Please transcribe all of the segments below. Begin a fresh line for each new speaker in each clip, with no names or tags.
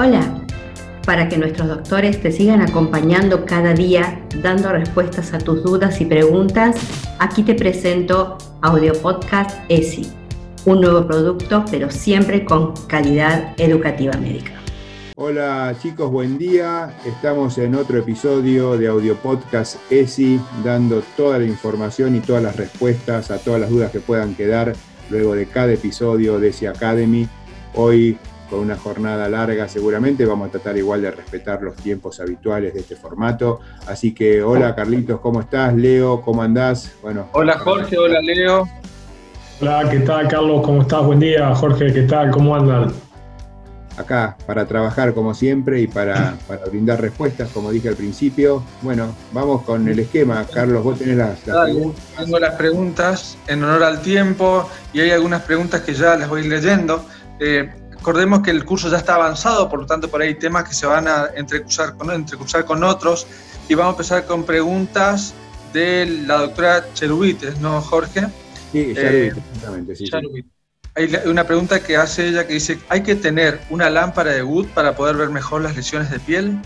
Hola, para que nuestros doctores te sigan acompañando cada día dando respuestas a tus dudas y preguntas, aquí te presento Audio Podcast ESI, un nuevo producto pero siempre con calidad educativa médica.
Hola chicos, buen día. Estamos en otro episodio de Audio Podcast ESI, dando toda la información y todas las respuestas a todas las dudas que puedan quedar luego de cada episodio de ESI Academy. Hoy con una jornada larga seguramente vamos a tratar igual de respetar los tiempos habituales de este formato. Así que hola Carlitos, ¿cómo estás? Leo, ¿cómo andás?
Bueno, hola Jorge, hola Leo.
Hola, ¿qué tal Carlos? ¿Cómo estás? Buen día, Jorge, ¿qué tal? ¿Cómo andan?
acá para trabajar como siempre y para, brindar respuestas, como dije al principio. Bueno, vamos con el esquema. Carlos, vos tenés las,
preguntas. Tengo las preguntas en honor al tiempo y hay algunas preguntas que ya las voy leyendo. Eh, recordemos que el curso ya está avanzado, por lo tanto por ahí hay temas que se van a entrecursar con, con otros y vamos a empezar con preguntas de la doctora Cherubites, ¿no, Jorge?
Sí, eh, exactamente, sí
hay una pregunta que hace ella que dice, ¿hay que tener una lámpara de Wood para poder ver mejor las lesiones de piel?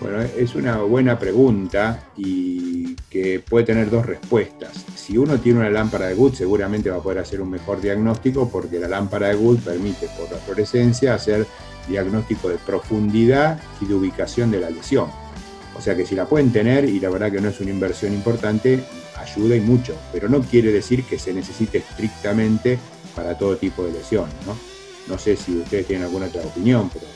Bueno, es una buena pregunta y que puede tener dos respuestas. Si uno tiene una lámpara de Wood, seguramente va a poder hacer un mejor diagnóstico porque la lámpara de Wood permite por la fluorescencia hacer diagnóstico de profundidad y de ubicación de la lesión. O sea que si la pueden tener, y la verdad que no es una inversión importante, ayuda y mucho, pero no quiere decir que se necesite estrictamente para todo tipo de lesiones, ¿no? No sé si ustedes tienen alguna otra opinión, pero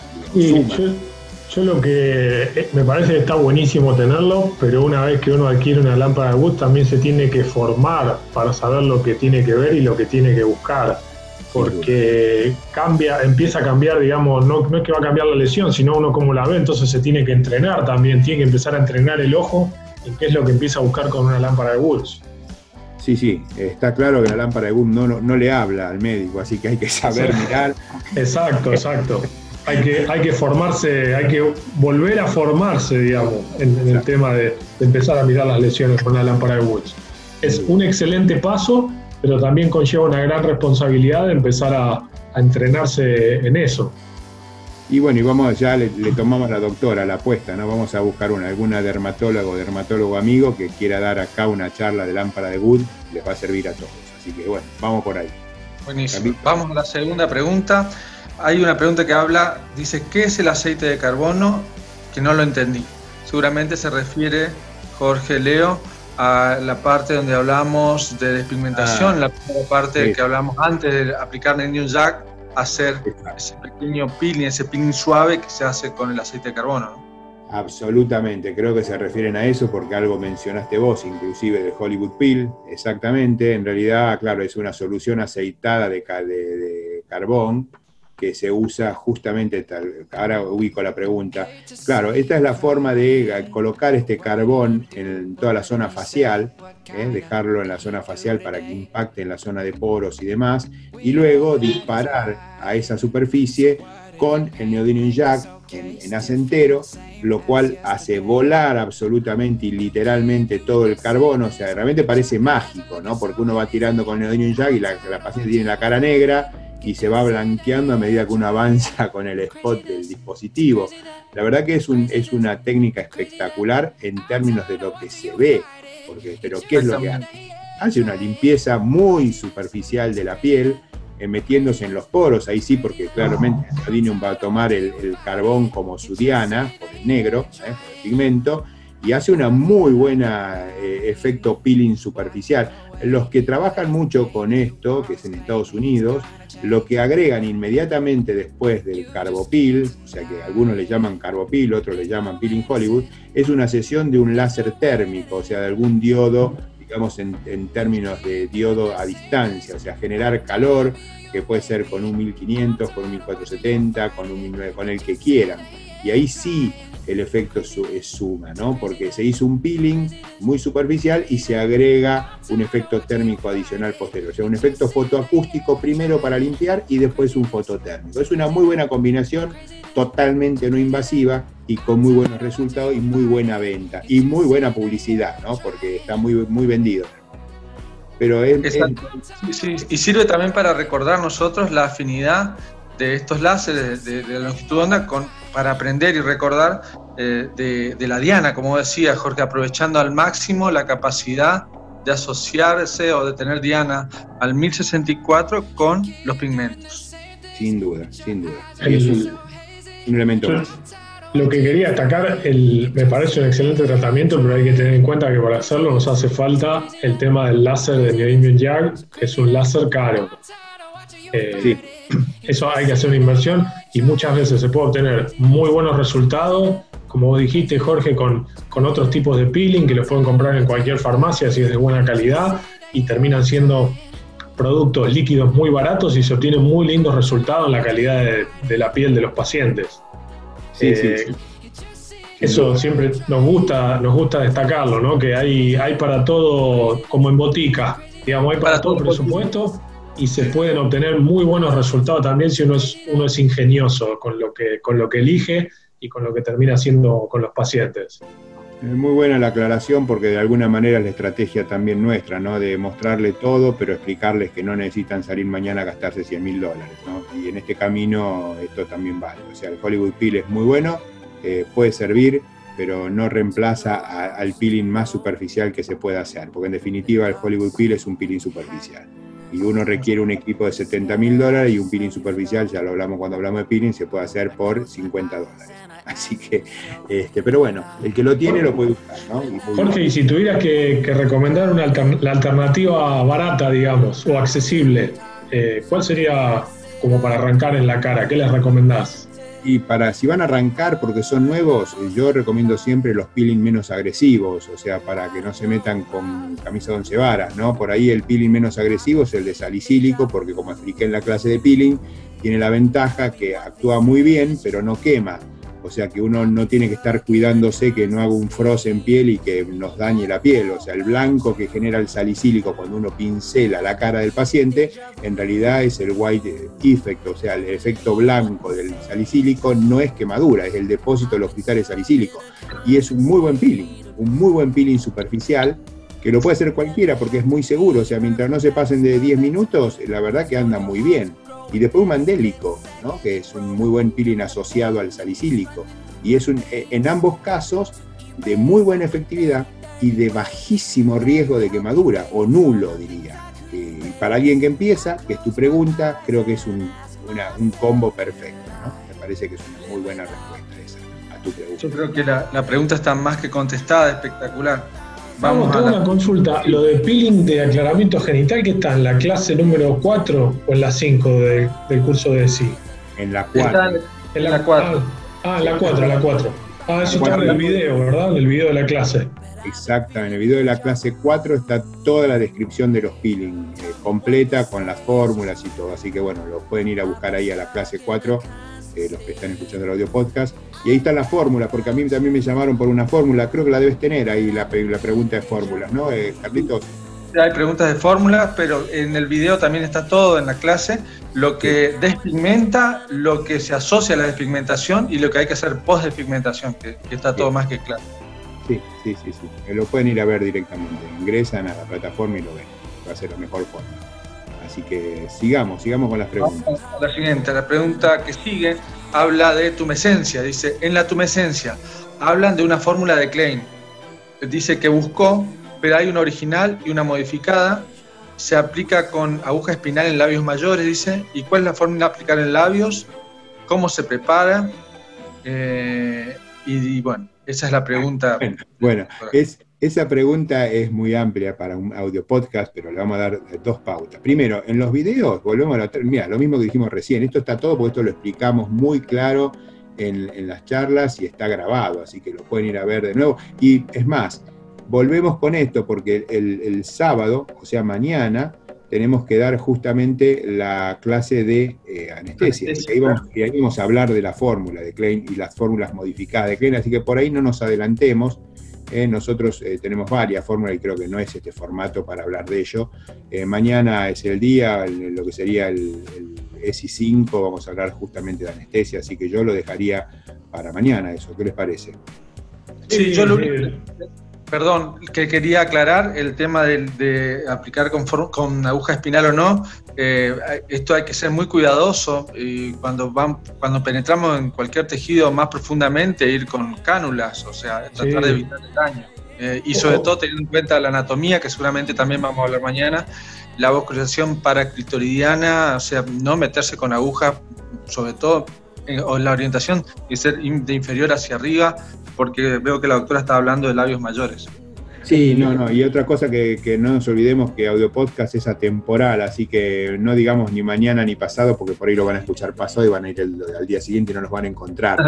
yo, lo que eh, me parece que está buenísimo tenerlo, pero una vez que uno adquiere una lámpara de Wood también se tiene que formar para saber lo que tiene que ver y lo que tiene que buscar. Porque cambia, empieza a cambiar, digamos, no, no es que va a cambiar la lesión, sino uno como la ve, entonces se tiene que entrenar también, tiene que empezar a entrenar el ojo en qué es lo que empieza a buscar con una lámpara de Woods.
Sí, sí, está claro que la lámpara de Wood no, no, le habla al médico, así que hay que saber mirar.
Exacto, exacto. Hay que, hay que formarse, hay que volver a formarse, digamos, en, el tema de, empezar a mirar las lesiones con la lámpara de Woods. Es un excelente paso, pero también conlleva una gran responsabilidad de empezar a, a entrenarse en eso.
Y bueno, y vamos, ya le, tomamos a la doctora la apuesta, ¿no? Vamos a buscar una, alguna dermatólogo o dermatólogo amigo que quiera dar acá una charla de lámpara de Wood, les va a servir a todos. Así que bueno, vamos por ahí.
Buenísimo. Vamos a la segunda pregunta. Hay una pregunta que habla, dice, ¿qué es el aceite de carbono? Que no lo entendí. Seguramente se refiere, Jorge Leo, a la parte donde hablamos de despigmentación, ah, la parte que hablamos antes de aplicar New Jack hacer ese pequeño peeling, ese peeling suave que se hace con el aceite de carbono.
Absolutamente, creo que se refieren a eso porque algo mencionaste vos, inclusive del Hollywood Peel, exactamente. En realidad, claro, es una solución aceitada de, de carbón que se usa justamente, tal, ahora ubico la pregunta, claro, esta es la forma de colocar este carbón en toda la zona facial, ¿eh? dejarlo en la zona facial para que impacte en la zona de poros y demás, y luego disparar a esa superficie con el neodymium jack en, en acentero, lo cual hace volar absolutamente y literalmente todo el carbón, o sea, realmente parece mágico, ¿no? Porque uno va tirando con el neodymium jack y la, la paciente tiene la cara negra, y se va blanqueando a medida que uno avanza con el spot del dispositivo. La verdad que es, un, es una técnica espectacular en términos de lo que se ve, porque, pero ¿qué es lo que hace? Hace una limpieza muy superficial de la piel, eh, metiéndose en los poros, ahí sí, porque claramente Adinium va a tomar el, carbón como su diana, por el negro, ¿eh? por el pigmento, y hace una muy buena eh, efecto peeling superficial. Los que trabajan mucho con esto, que es en Estados Unidos, lo que agregan inmediatamente después del carbopil, o sea que algunos le llaman carbopil, otros le llaman peeling Hollywood, es una sesión de un láser térmico, o sea, de algún diodo, digamos en, en términos de diodo a distancia, o sea, generar calor, que puede ser con un 1500, con un 1470, con, un, con el que quieran. Y ahí sí el efecto es suma, ¿no? Porque se hizo un peeling muy superficial y se agrega un efecto térmico adicional posterior. O sea, un efecto fotoacústico primero para limpiar y después un fototérmico. Es una muy buena combinación, totalmente no invasiva y con muy buenos resultados y muy buena venta. Y muy buena publicidad, ¿no? Porque está muy, muy vendido.
Pero es, y sirve también para recordar nosotros la afinidad de estos láseres de, la longitud de onda con, para aprender y recordar eh, de, la diana, como decía Jorge, aprovechando al máximo la capacidad de asociarse o de tener diana al 1064 con los pigmentos.
Sin duda, sin duda. es un, elemento
Lo que quería destacar, el, me parece un excelente tratamiento, pero hay que tener en cuenta que para hacerlo nos hace falta el tema del láser de Neodymium YAG, que es un láser caro. Eh, eso hay que hacer una inversión y muchas veces se puede obtener muy buenos resultados, como vos dijiste, Jorge, con, con otros tipos de peeling que los pueden comprar en cualquier farmacia si es de buena calidad y terminan siendo productos líquidos muy baratos y se obtienen muy lindos resultados en la calidad de, la piel de los pacientes. Eh, eso siempre nos gusta, nos gusta destacarlo, ¿no? Que hay, hay para todo, como en botica, digamos, hay para, todo presupuesto y se pueden obtener muy buenos resultados también si uno es, uno es ingenioso con lo, que, con lo que elige y con lo que termina haciendo con los pacientes.
Es muy buena la aclaración porque de alguna manera es la estrategia también nuestra, ¿no? De mostrarle todo, pero explicarles que no necesitan salir mañana a gastarse 100 mil dólares, ¿no? Y en este camino esto también vale. O sea, el Hollywood Peel es muy bueno, eh, puede servir, pero no reemplaza al peeling más superficial que se pueda hacer, porque en definitiva el Hollywood Peel es un peeling superficial y uno requiere un equipo de 70 mil dólares y un peeling superficial, ya lo hablamos cuando hablamos de peeling, se puede hacer por 50 dólares. Así que, este, pero bueno, el que lo tiene lo puede usar, ¿no?
Jorge, y si tuvieras que, recomendar una la alternativa barata, digamos, o accesible, eh, ¿cuál sería como para arrancar en la cara? ¿Qué les recomendás?
Y para si van a arrancar porque son nuevos, eh, yo recomiendo siempre los peeling menos agresivos, o sea, para que no se metan con camisa de once varas, ¿no? Por ahí el peeling menos agresivo es el de salicílico, porque como expliqué en la clase de peeling, tiene la ventaja que actúa muy bien, pero no quema. O sea que uno no tiene que estar cuidándose que no haga un frost en piel y que nos dañe la piel. O sea, el blanco que genera el salicílico cuando uno pincela la cara del paciente, en realidad es el white effect, o sea, el efecto blanco del salicílico no es quemadura, es el depósito de los cristales salicílicos. Y es un muy buen peeling, un muy buen peeling superficial que lo puede hacer cualquiera porque es muy seguro. O sea, mientras no se pasen de 10 minutos, la verdad que anda muy bien. Y después un mandélico, ¿no? que es un muy buen peeling asociado al salicílico. Y es un, e, en ambos casos de muy buena efectividad y de bajísimo riesgo de quemadura, o nulo diría. Eh, y para alguien que empieza, que es tu pregunta, creo que es un, un combo perfecto. ¿no? Me parece que es una muy buena respuesta esa a tu pregunta.
Yo creo que la, la pregunta está más que contestada, espectacular.
Vamos, a una consulta. Lo de peeling de aclaramiento genital, ¿qué está? ¿En la clase número 4 o en la 5 del curso de SI?
En la 4.
En la 4. Ah, en la 4, en la 4. Ah, eso está en el video, ¿verdad? En el video de la clase.
Exacto, en el video de la clase 4 está toda la descripción de los peeling, eh, completa con las fórmulas y todo. Así que bueno, lo pueden ir a buscar ahí a la clase 4 eh, los que están escuchando el audio podcast. Y ahí está la fórmula, porque a mí también me llamaron por una fórmula, creo que la debes tener ahí, la, la pregunta de fórmulas, ¿no, eh, Carlitos?
Hay preguntas de fórmulas, pero en el video también está todo en la clase, lo que despigmenta, lo que se asocia a la despigmentación y lo que hay que hacer post despigmentación, que, está todo más que claro.
Sí, sí, sí, sí. Eh, lo pueden ir a ver directamente. Ingresan a la plataforma y lo ven. Va a ser la mejor forma. Así que sigamos, sigamos con las preguntas.
la siguiente, la pregunta que sigue habla de tumescencia. Dice, en la tumescencia hablan de una fórmula de Klein. Dice que buscó, pero hay una original y una modificada. Se aplica con aguja espinal en labios mayores, dice. ¿Y cuál es la fórmula de aplicar en labios? ¿Cómo se prepara? Eh, y, bueno, esa es la pregunta.
bueno es, esa pregunta es muy amplia para un audio podcast, pero le vamos a dar dos pautas. Primero, en los videos, volvemos a la. Mira, lo mismo que dijimos recién, esto está todo porque esto lo explicamos muy claro en, las charlas y está grabado, así que lo pueden ir a ver de nuevo. Y es más, volvemos con esto porque el, sábado, o sea, mañana, tenemos que dar justamente la clase de eh, anestesia. Y ahí, vamos, a hablar de la fórmula de Klein y las fórmulas modificadas de Klein, así que por ahí no nos adelantemos eh, nosotros eh, tenemos varias fórmulas y creo que no es este formato para hablar de ello. Eh, mañana es el día, lo que sería el, el SI 5, vamos a hablar justamente de anestesia, así que yo lo dejaría para mañana eso. ¿Qué les parece?
Sí, yo lo Perdón, que quería aclarar el tema de, aplicar con, con, aguja espinal o no. Eh, esto hay que ser muy cuidadoso y cuando, van, cuando penetramos en cualquier tejido más profundamente, ir con cánulas, o sea, tratar de evitar el daño. Eh, y sobre todo teniendo en cuenta la anatomía, que seguramente también vamos a hablar mañana, la vocalización paraclitoridiana, o sea, no meterse con aguja, sobre todo o la orientación y ser de inferior hacia arriba, porque veo que la doctora está hablando de labios mayores.
Sí, no, no. Y otra cosa que, no nos olvidemos que Audio Podcast es atemporal, así que no digamos ni mañana ni pasado, porque por ahí lo van a escuchar pasado y van a ir al día siguiente y no los van a encontrar.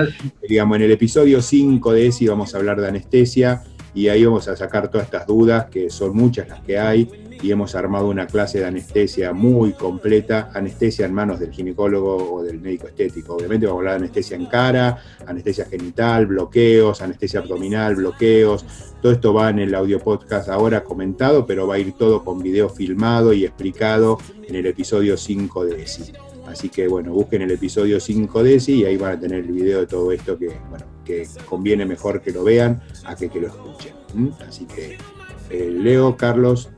digamos, en el episodio 5 de ese vamos a hablar de anestesia y ahí vamos a sacar todas estas dudas, que son muchas las que hay, y hemos armado una clase de anestesia muy completa, anestesia en manos del ginecólogo o del médico estético. Obviamente vamos a hablar de anestesia en cara, anestesia genital, bloqueos, anestesia abdominal, bloqueos. Todo esto va en el audio podcast ahora comentado, pero va a ir todo con video filmado y explicado en el episodio 5 de ESI. Así que bueno, busquen el episodio 5 de ESI y ahí van a tener el video de todo esto que, bueno, que conviene mejor que lo vean a que, que lo escuchen. Así que eh, Leo, Carlos,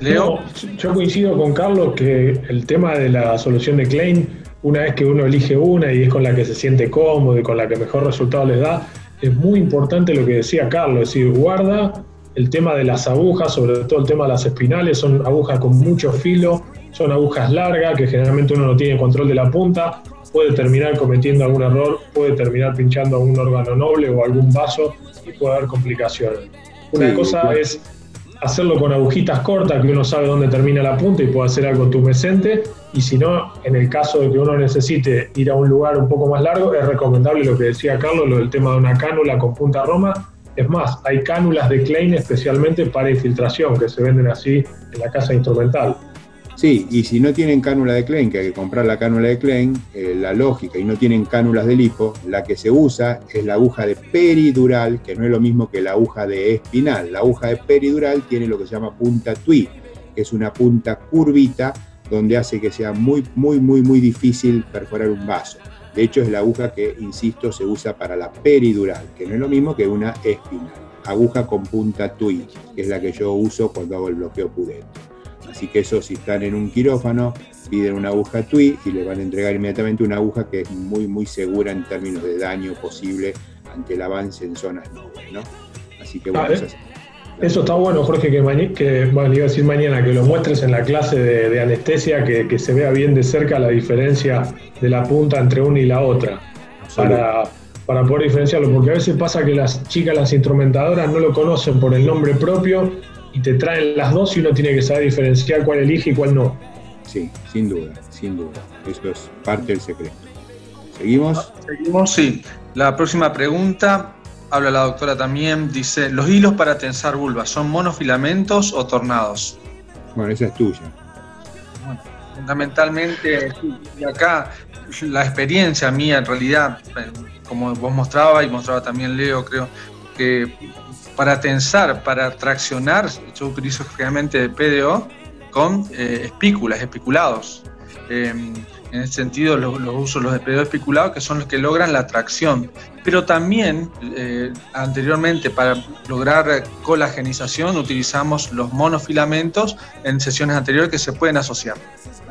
Leo. yo coincido con Carlos que el tema de la solución de Klein, una vez que uno elige una y es con la que se siente cómodo y con la que mejor resultado les da, es muy importante lo que decía Carlos, es decir, guarda el tema de las agujas, sobre todo el tema de las espinales, son agujas con mucho filo, son agujas largas que generalmente uno no tiene control de la punta, puede terminar cometiendo algún error, puede terminar pinchando algún órgano noble o algún vaso y puede haber complicaciones. Una cosa es hacerlo con agujitas cortas, que uno sabe dónde termina la punta y puede hacer algo tumescente. Y si no, en el caso de que uno necesite ir a un lugar un poco más largo, es recomendable lo que decía Carlos, lo del tema de una cánula con punta roma. Es más, hay cánulas de Klein especialmente para infiltración que se venden así en la casa instrumental.
Sí, y si no tienen cánula de Klein, que hay que comprar la cánula de Klein, eh, la lógica, y no tienen cánulas de lipo, la que se usa es la aguja de peridural, que no es lo mismo que la aguja de espinal. La aguja de peridural tiene lo que se llama punta tui, que es una punta curvita donde hace que sea muy, muy, muy, muy difícil perforar un vaso. De hecho, es la aguja que, insisto, se usa para la peridural, que no es lo mismo que una espinal. Aguja con punta tui, que es la que yo uso cuando hago el bloqueo pudente. Así que eso, si están en un quirófano, piden una aguja TUI y le van a entregar inmediatamente una aguja que es muy, muy segura en términos de daño posible ante el avance en zonas nobles, ¿no? Así que bueno,
eso, eso está bueno, Jorge, que, que iba a decir mañana, que lo muestres en la clase de, anestesia, que, se vea bien de cerca la diferencia de la punta entre una y la otra, para, para poder diferenciarlo, porque a veces pasa que las chicas, las instrumentadoras, no lo conocen por el nombre propio y te traen las dos y uno tiene que saber diferenciar cuál elige y cuál no.
Sí, sin duda, sin duda. Eso es parte del secreto. ¿Seguimos?
Seguimos, sí. La próxima pregunta, habla la doctora también, dice, ¿los hilos para tensar vulva son monofilamentos o tornados?
Bueno, esa es tuya.
fundamentalmente, y acá la experiencia mía en realidad, eh, como vos mostraba y mostraba también Leo, creo que para tensar, para traccionar, yo utilizo generalmente PDO con eh, espículas, espiculados. Em, en ese sentido, los, uso los de PDO espiculados, que son los que logran la tracción. Pero también, eh, anteriormente, para lograr colagenización, utilizamos los monofilamentos en sesiones anteriores que se pueden asociar.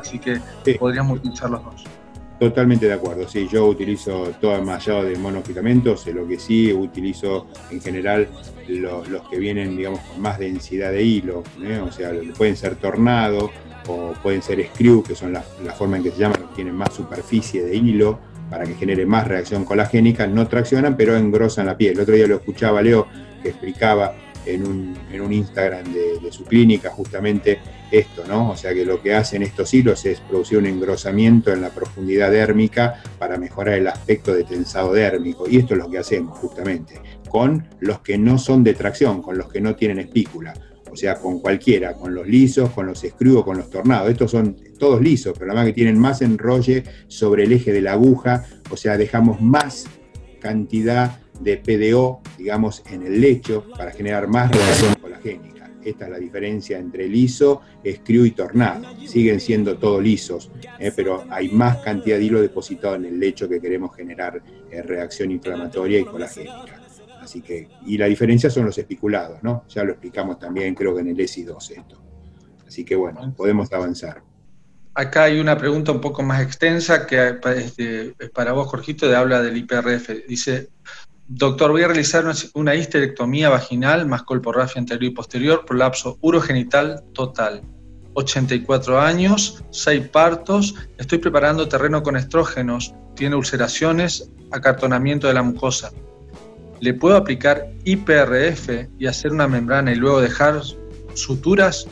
Así que podríamos utilizar los dos.
Totalmente de acuerdo, sí, yo utilizo todo más allá de monofilamentos, lo que sí utilizo en general los que vienen, digamos, con más densidad de hilo, ¿eh? o sea, pueden ser tornado o pueden ser screw, que son la, forma en que se llaman, tienen más superficie de hilo para que genere más reacción colagénica, no traccionan, pero engrosan la piel. El otro día lo escuchaba Leo que explicaba en un, Instagram de, su clínica justamente esto, ¿no? O sea que lo que hacen estos hilos es producir un engrosamiento en la profundidad dérmica para mejorar el aspecto de tensado dérmico. Y esto es lo que hacemos justamente con los que no son de tracción, con los que no tienen espícula. O sea, con cualquiera, con los lisos, con los escribos, con los tornados. Estos son todos lisos, pero además que tienen más enrolle sobre el eje de la aguja, o sea, dejamos más cantidad de PDO, digamos, en el lecho para generar más reacción colagénica. Esta es la diferencia entre liso, escriu y tornado. Siguen siendo todos lisos, eh, pero hay más cantidad de hilo depositado en el lecho que queremos generar eh, reacción inflamatoria y colagénica. Así que, y la diferencia son los espiculados, ¿no? Ya lo explicamos también, creo que en el ESI 2 esto. Así que bueno, podemos avanzar.
Acá hay una pregunta un poco más extensa que este, es para vos, Jorgito, de habla del IPRF. Dice, doctor, voy a realizar una histerectomía vaginal más colporrafia anterior y posterior, prolapso urogenital total. 84 años, 6 partos, estoy preparando terreno con estrógenos, tiene ulceraciones, acartonamiento de la mucosa. ¿Le puedo aplicar IPRF y hacer una membrana y luego dejar suturas?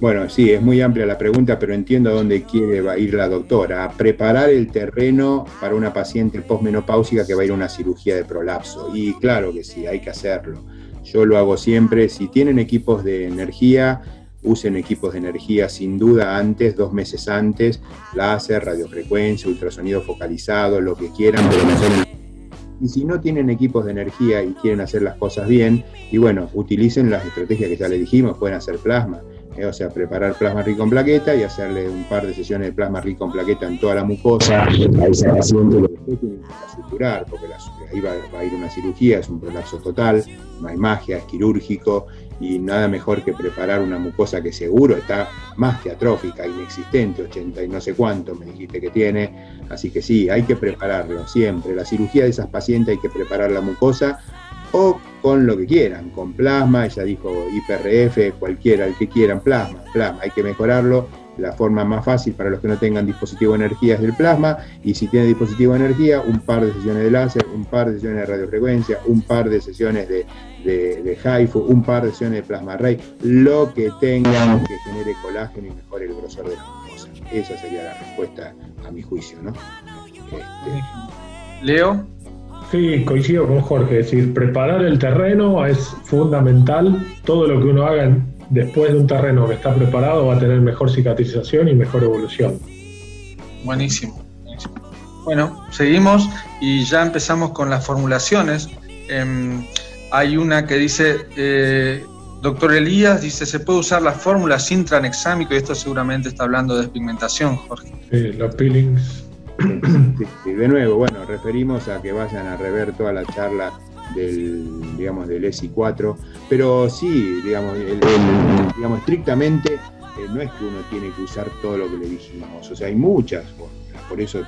Bueno, sí, es muy amplia la pregunta, pero entiendo a dónde quiere ir la doctora. A preparar el terreno para una paciente postmenopáusica que va a ir a una cirugía de prolapso. Y claro que sí, hay que hacerlo. Yo lo hago siempre. Si tienen equipos de energía, usen equipos de energía sin duda antes, dos meses antes, láser, radiofrecuencia, ultrasonido focalizado, lo que quieran, y si no tienen equipos de energía y quieren hacer las cosas bien, y bueno, utilicen las estrategias que ya le dijimos, pueden hacer plasma, eh, o sea, preparar plasma rico en plaqueta y hacerle un par de sesiones de plasma rico en plaqueta en toda la mucosa. A ese paciente, lo suturar, porque ahí va, va, a ir una cirugía, es un prolapso total, no hay magia, es quirúrgico, y nada mejor que preparar una mucosa que seguro está más que atrófica, inexistente, 80 y no sé cuánto me dijiste que tiene, así que sí, hay que prepararlo siempre. La cirugía de esas pacientes hay que preparar la mucosa o con lo que quieran, con plasma, ella dijo IPRF, cualquiera, el que quieran, plasma, plasma, hay que mejorarlo. La forma más fácil para los que no tengan dispositivo de energía es del plasma, y si tiene dispositivo de energía, un par de sesiones de láser, un par de sesiones de radiofrecuencia, un par de sesiones de, de, HIFU, un par de sesiones de plasma ray, lo que tengan que genere colágeno y mejore el grosor de la mucosa. Esa sería la respuesta a mi juicio, ¿no?
Este... Leo.
Sí, coincido con Jorge, es decir, preparar el terreno es fundamental. Todo lo que uno haga después de un terreno que está preparado va a tener mejor cicatrización y mejor evolución.
Buenísimo. Bueno, seguimos y ya empezamos con las formulaciones. Eh, hay una que dice, eh, doctor Elías, dice, ¿se puede usar la fórmula sin tranexámico? Y esto seguramente está hablando de despigmentación, Jorge.
Sí, los peelings
de nuevo, bueno, referimos a que vayan a rever toda la charla del, digamos, del ESI 4, pero sí, digamos, digamos estrictamente eh, no es que uno tiene que usar todo lo que le dijimos, o sea, hay muchas por eso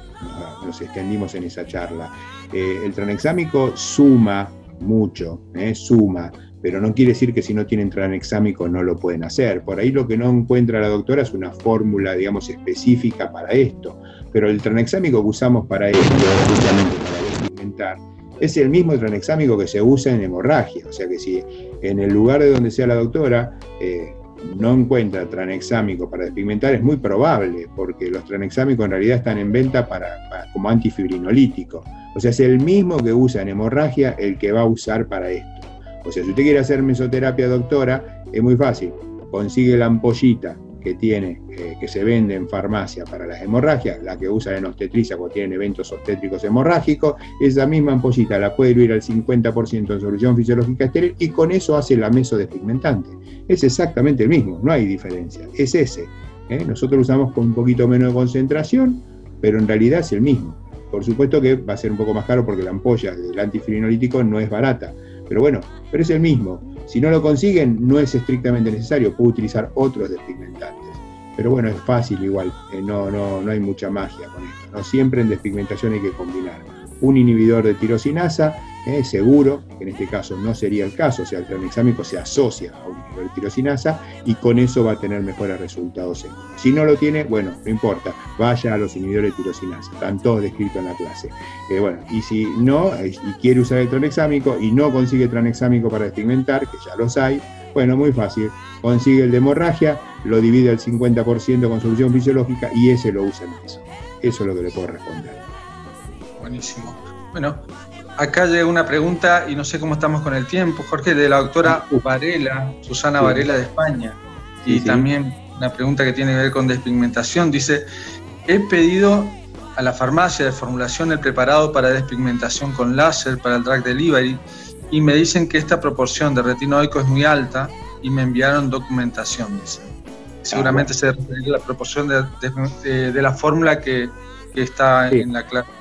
nos, extendimos en esa charla. Eh, el tranexámico suma mucho, eh, suma, pero no quiere decir que si no tienen tranexámico no lo pueden hacer. Por ahí lo que no encuentra la doctora es una fórmula, digamos, específica para esto pero el tranexámico que usamos para esto, justamente para despigmentar, es el mismo tranexámico que se usa en hemorragia. O sea que si en el lugar de donde sea la doctora eh, no encuentra tranexámico para despigmentar, es muy probable, porque los tranexámicos en realidad están en venta para, como antifibrinolítico. O sea, es el mismo que usa en hemorragia el que va a usar para esto. O sea, si usted quiere hacer mesoterapia, doctora, es muy fácil. Consigue la ampollita que tiene, eh, que se vende en farmacia para las hemorragias, la que usa en obstetricia cuando tienen eventos obstétricos hemorrágicos, esa misma ampollita la puede diluir al 50% en solución fisiológica estéril y con eso hace la mesodespigmentante. Es exactamente el mismo, no hay diferencia, es ese. ¿eh? Nosotros usamos con un poquito menos de concentración, pero en realidad es el mismo. Por supuesto que va a ser un poco más caro porque la ampolla del antifilinolítico no es barata, pero bueno, pero es el mismo. Si no lo consiguen, no es estrictamente necesario, puede utilizar otros despigmentantes. Pero bueno, es fácil igual, eh, no, no, no hay mucha magia con esto. ¿no? Siempre en despigmentación hay que combinar un inhibidor de tirosinasa, eh, seguro, en este caso no sería el caso, o sea, el tranexámico se asocia a un inhibidor de tirosinasa y con eso va a tener mejores resultados Si no lo tiene, bueno, no importa, vaya a los inhibidores de tirosinasa, están todos descritos en la clase. Eh, bueno, y si no, y quiere usar el tranexámico y no consigue tranexámico para despigmentar, que ya los hay, bueno, muy fácil, consigue el de hemorragia, lo divide al 50% con solución fisiológica y ese lo usa en eso. Eso es lo que le puedo responder.
Buenísimo. Bueno, acá llega una pregunta y no sé cómo estamos con el tiempo, Jorge, de la doctora Varela, Susana Varela de España. Y también una pregunta que tiene que ver con despigmentación. Dice, he pedido a la farmacia de formulación el preparado para despigmentación con láser para el drug delivery y me dicen que esta proporción de retinoico es muy alta y me enviaron documentación. Dice. Seguramente ah, se refiere a la proporción de, la fórmula que, está en la clase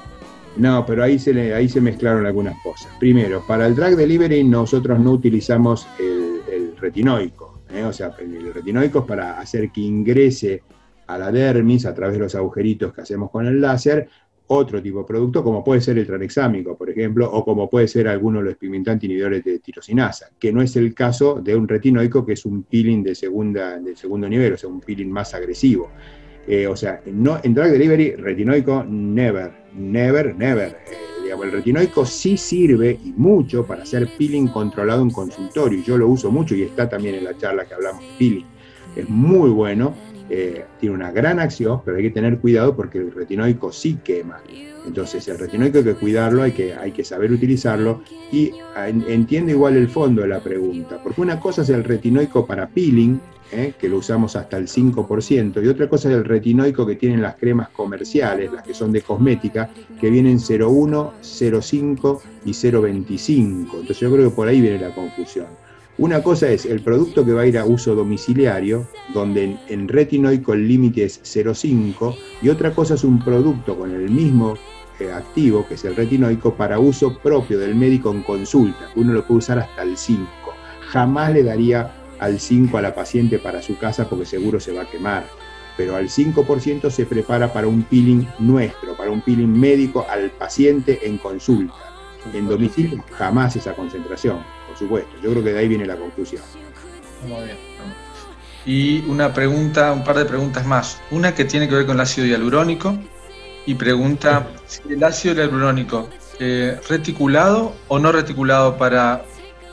No, pero ahí se, ahí se mezclaron algunas cosas. Primero, para el drug delivery nosotros no utilizamos el, retinoico. ¿eh? O sea, el retinoico es para hacer que ingrese a la dermis a través de los agujeritos que hacemos con el láser otro tipo de producto, como puede ser el tranexámico, por ejemplo, o como puede ser alguno de los pigmentantes inhibidores de tirosinasa, que no es el caso de un retinoico que es un peeling de, segunda, de segundo nivel, o sea, un peeling más agresivo. Eh, o sea, no, en drug delivery, retinoico, never, never, never. Digamos, el retinoico sí sirve y mucho para hacer peeling controlado en consultorio. Yo lo uso mucho y está también en la charla que hablamos de peeling. Es muy bueno eh, tiene una gran acción, pero hay que tener cuidado porque el retinoico sí quema. Entonces el retinoico hay que cuidarlo, hay que, hay que saber utilizarlo y entiendo igual el fondo de la pregunta, porque una cosa es el retinoico para peeling, eh, que lo usamos hasta el 5%, y otra cosa es el retinoico que tienen las cremas comerciales, las que son de cosmética, que vienen 0,1, 0,5 y 0,25. Entonces yo creo que por ahí viene la confusión. Una cosa es el producto que va a ir a uso domiciliario, donde en, retinoico el límite es 0,5, y otra cosa es un producto con el mismo eh, activo, que es el retinoico, para uso propio del médico en consulta, uno lo puede usar hasta el 5. Jamás le daría al 5 a la paciente para su casa porque seguro se va a quemar, pero al 5% se prepara para un peeling nuestro, para un peeling médico al paciente en consulta. En domicilio jamás esa concentración supuesto. Yo creo que de ahí viene la conclusión.
Muy bien. Y una pregunta, un par de preguntas más. Una que tiene que ver con el ácido hialurónico y pregunta si el ácido hialurónico eh, reticulado o no reticulado para,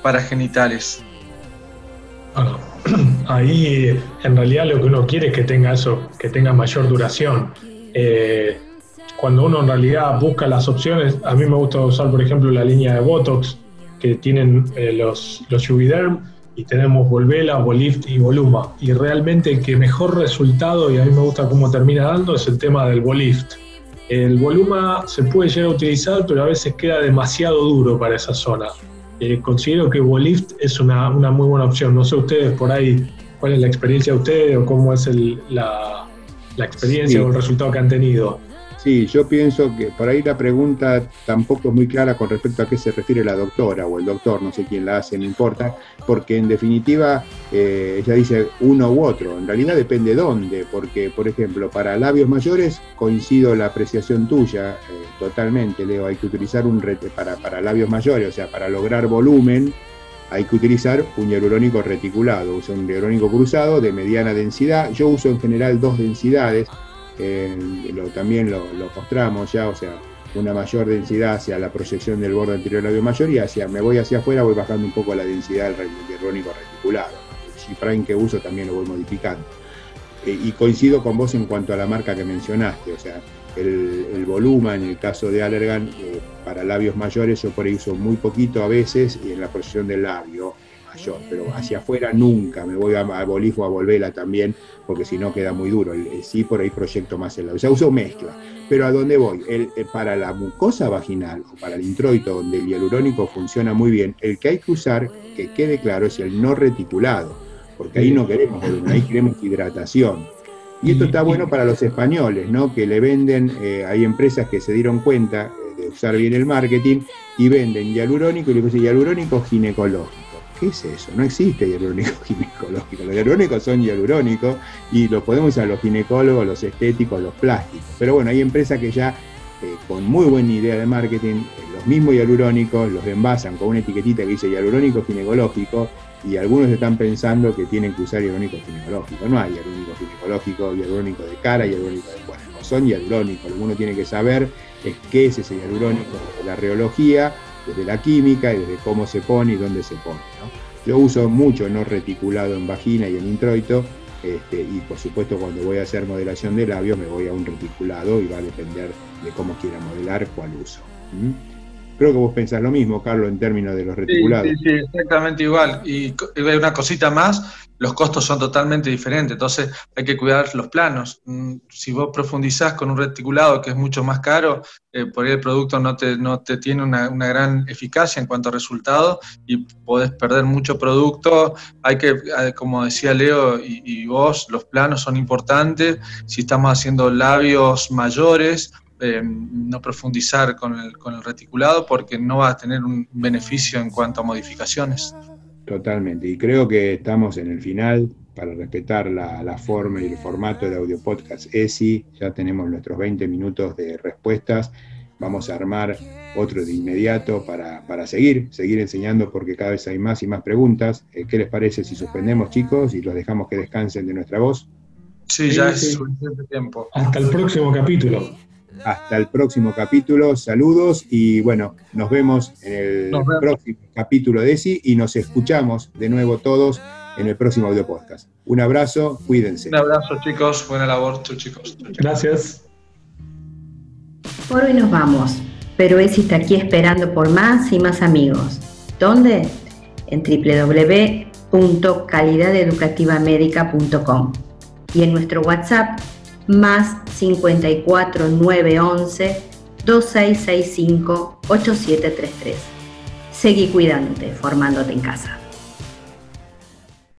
para genitales.
Bueno, ahí en realidad lo que uno quiere es que tenga eso, que tenga mayor duración. Eh, cuando uno en realidad busca las opciones, a mí me gusta usar, por ejemplo, la línea de Botox, que tienen eh, los, los Juviderm y tenemos Volvela, Volift y Voluma. Y realmente el que mejor resultado, y a mí me gusta cómo termina dando, es el tema del Volift. El Voluma se puede llegar a utilizar, pero a veces queda demasiado duro para esa zona. Eh, considero que Volift es una, una, muy buena opción. No sé ustedes por ahí cuál es la experiencia de ustedes o cómo es el, la, la, experiencia o el resultado que han tenido.
Sí, yo pienso que por ahí la pregunta tampoco es muy clara con respecto a qué se refiere la doctora o el doctor, no sé quién la hace, no importa, porque en definitiva eh, ella dice uno u otro, en realidad depende dónde, porque por ejemplo para labios mayores coincido la apreciación tuya eh, totalmente, Leo, hay que utilizar un rete para, para labios mayores, o sea, para lograr volumen hay que utilizar un hialurónico reticulado, uso un hialurónico cruzado de mediana densidad, yo uso en general dos densidades, lo, también lo, lo, mostramos ya, o sea, una mayor densidad hacia la proyección del borde anterior labio mayor y hacia, me voy hacia afuera, voy bajando un poco la densidad del hialurónico reticulado. El G-Prime que uso también lo voy modificando. Eh, y coincido con vos en cuanto a la marca que mencionaste, o sea, el, volumen en el caso de Allergan eh, para labios mayores yo por ahí uso muy poquito a veces y en la proyección del labio pero hacia afuera nunca, me voy a, a Bolif o a Volvela también, porque si no queda muy duro. sí, por ahí proyecto más el lado. O sea, uso mezcla. Pero a dónde voy? El, eh, para la mucosa vaginal o para el introito, donde el hialurónico funciona muy bien, el que hay que usar, que quede claro, es el no reticulado, porque ahí no queremos volumen, ahí queremos hidratación. Y esto está bueno para los españoles, ¿no? Que le venden, eh, hay empresas que se dieron cuenta eh, de usar bien el marketing y venden hialurónico y le dicen hialurónico ginecológico. ¿Qué es eso? No existe hialurónico ginecológico. Los hialurónicos son hialurónicos y los podemos usar los ginecólogos, los estéticos, los plásticos. Pero bueno, hay empresas que ya eh, con muy buena idea de marketing, eh, los mismos hialurónicos los envasan con una etiquetita que dice hialurónico ginecológico y algunos están pensando que tienen que usar hialurónico ginecológico. No hay hialurónico ginecológico, hialurónico de cara, hialurónico de cuerpo. Son hialurónicos. Lo que tiene que saber es qué es ese hialurónico la reología desde la química y desde cómo se pone y dónde se pone. Yo uso mucho no reticulado en vagina y en introito, este, y por supuesto cuando voy a hacer modelación de labios me voy a un reticulado y va a depender de cómo quiera modelar cuál uso. Creo que vos pensás lo mismo, Carlos, en términos de los reticulados.
Sí, sí, exactamente igual. Y una cosita más, los costos son totalmente diferentes, entonces hay que cuidar los planos. Mm, si vos profundizás con un reticulado que es mucho más caro, eh, por ahí el producto no te, no te tiene una, gran eficacia en cuanto a resultados y podés perder mucho producto. Hay que, como decía Leo y, vos, los planos son importantes. Si estamos haciendo labios mayores, eh, no profundizar con el, con el reticulado porque no va a tener un beneficio en cuanto a modificaciones.
Totalmente, y creo que estamos en el final para respetar la, la, forma y el formato de audio podcast ESI. Ya tenemos nuestros 20 minutos de respuestas. Vamos a armar otro de inmediato para, para seguir, seguir enseñando porque cada vez hay más y más preguntas. Eh, ¿Qué les parece si suspendemos, chicos, y los dejamos que descansen de nuestra voz?
Sí, ya es suficiente tiempo.
Hasta el próximo capítulo.
Hasta el próximo capítulo. Saludos y bueno, nos vemos en el próximo capítulo de ESI y nos escuchamos de nuevo todos en el próximo audio podcast. Un abrazo, cuídense.
Un abrazo, chicos. Buena labor, chicos.
Gracias.
Por hoy nos vamos, pero ESI está aquí esperando por más y más amigos. ¿Dónde? En www.calidadeducativamedica.com y en nuestro WhatsApp más 54 911 2665 8733. Seguí cuidándote, formándote en casa.